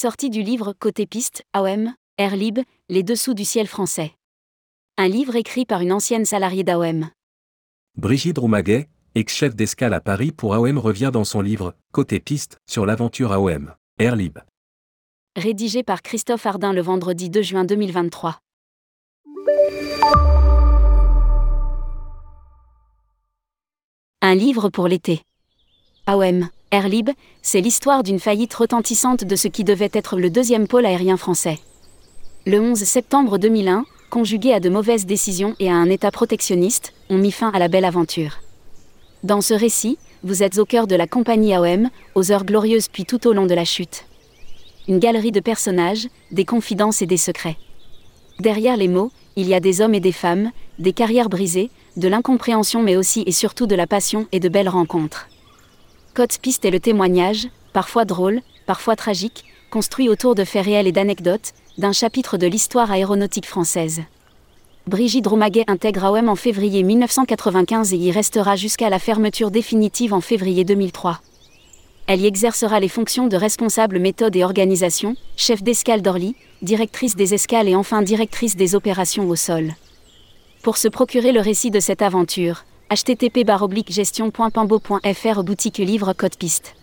Sortie du livre Côté piste, AOM, Air Lib, Les dessous du ciel français. Un livre écrit par une ancienne salariée d'AOM. Brigitte Roumaguet, ex-chef d'escale à Paris pour AOM revient dans son livre Côté piste sur l'aventure AOM, Air Lib. Rédigé par Christophe Ardin le vendredi 2 juin 2023. Un livre pour l'été. AOM, Air Lib, c'est l'histoire d'une faillite retentissante de ce qui devait être le deuxième pôle aérien français. Le 11 septembre 2001, conjugué à de mauvaises décisions et à un état protectionniste, ont mis fin à la belle aventure. Dans ce récit, vous êtes au cœur de la compagnie AOM, aux heures glorieuses puis tout au long de la chute. Une galerie de personnages, des confidences et des secrets. Derrière les mots, il y a des hommes et des femmes, des carrières brisées, de l'incompréhension mais aussi et surtout de la passion et de belles rencontres. Côte Piste est le témoignage, parfois drôle, parfois tragique, construit autour de faits réels et d'anecdotes, d'un chapitre de l'histoire aéronautique française. Brigitte Roumaguet intègre AOM en février 1995 et y restera jusqu'à la fermeture définitive en février 2003. Elle y exercera les fonctions de responsable méthode et organisation, chef d'escale d'Orly, directrice des escales et enfin directrice des opérations au sol. Pour se procurer le récit de cette aventure, http gestion.pambo.fr boutique livre code piste.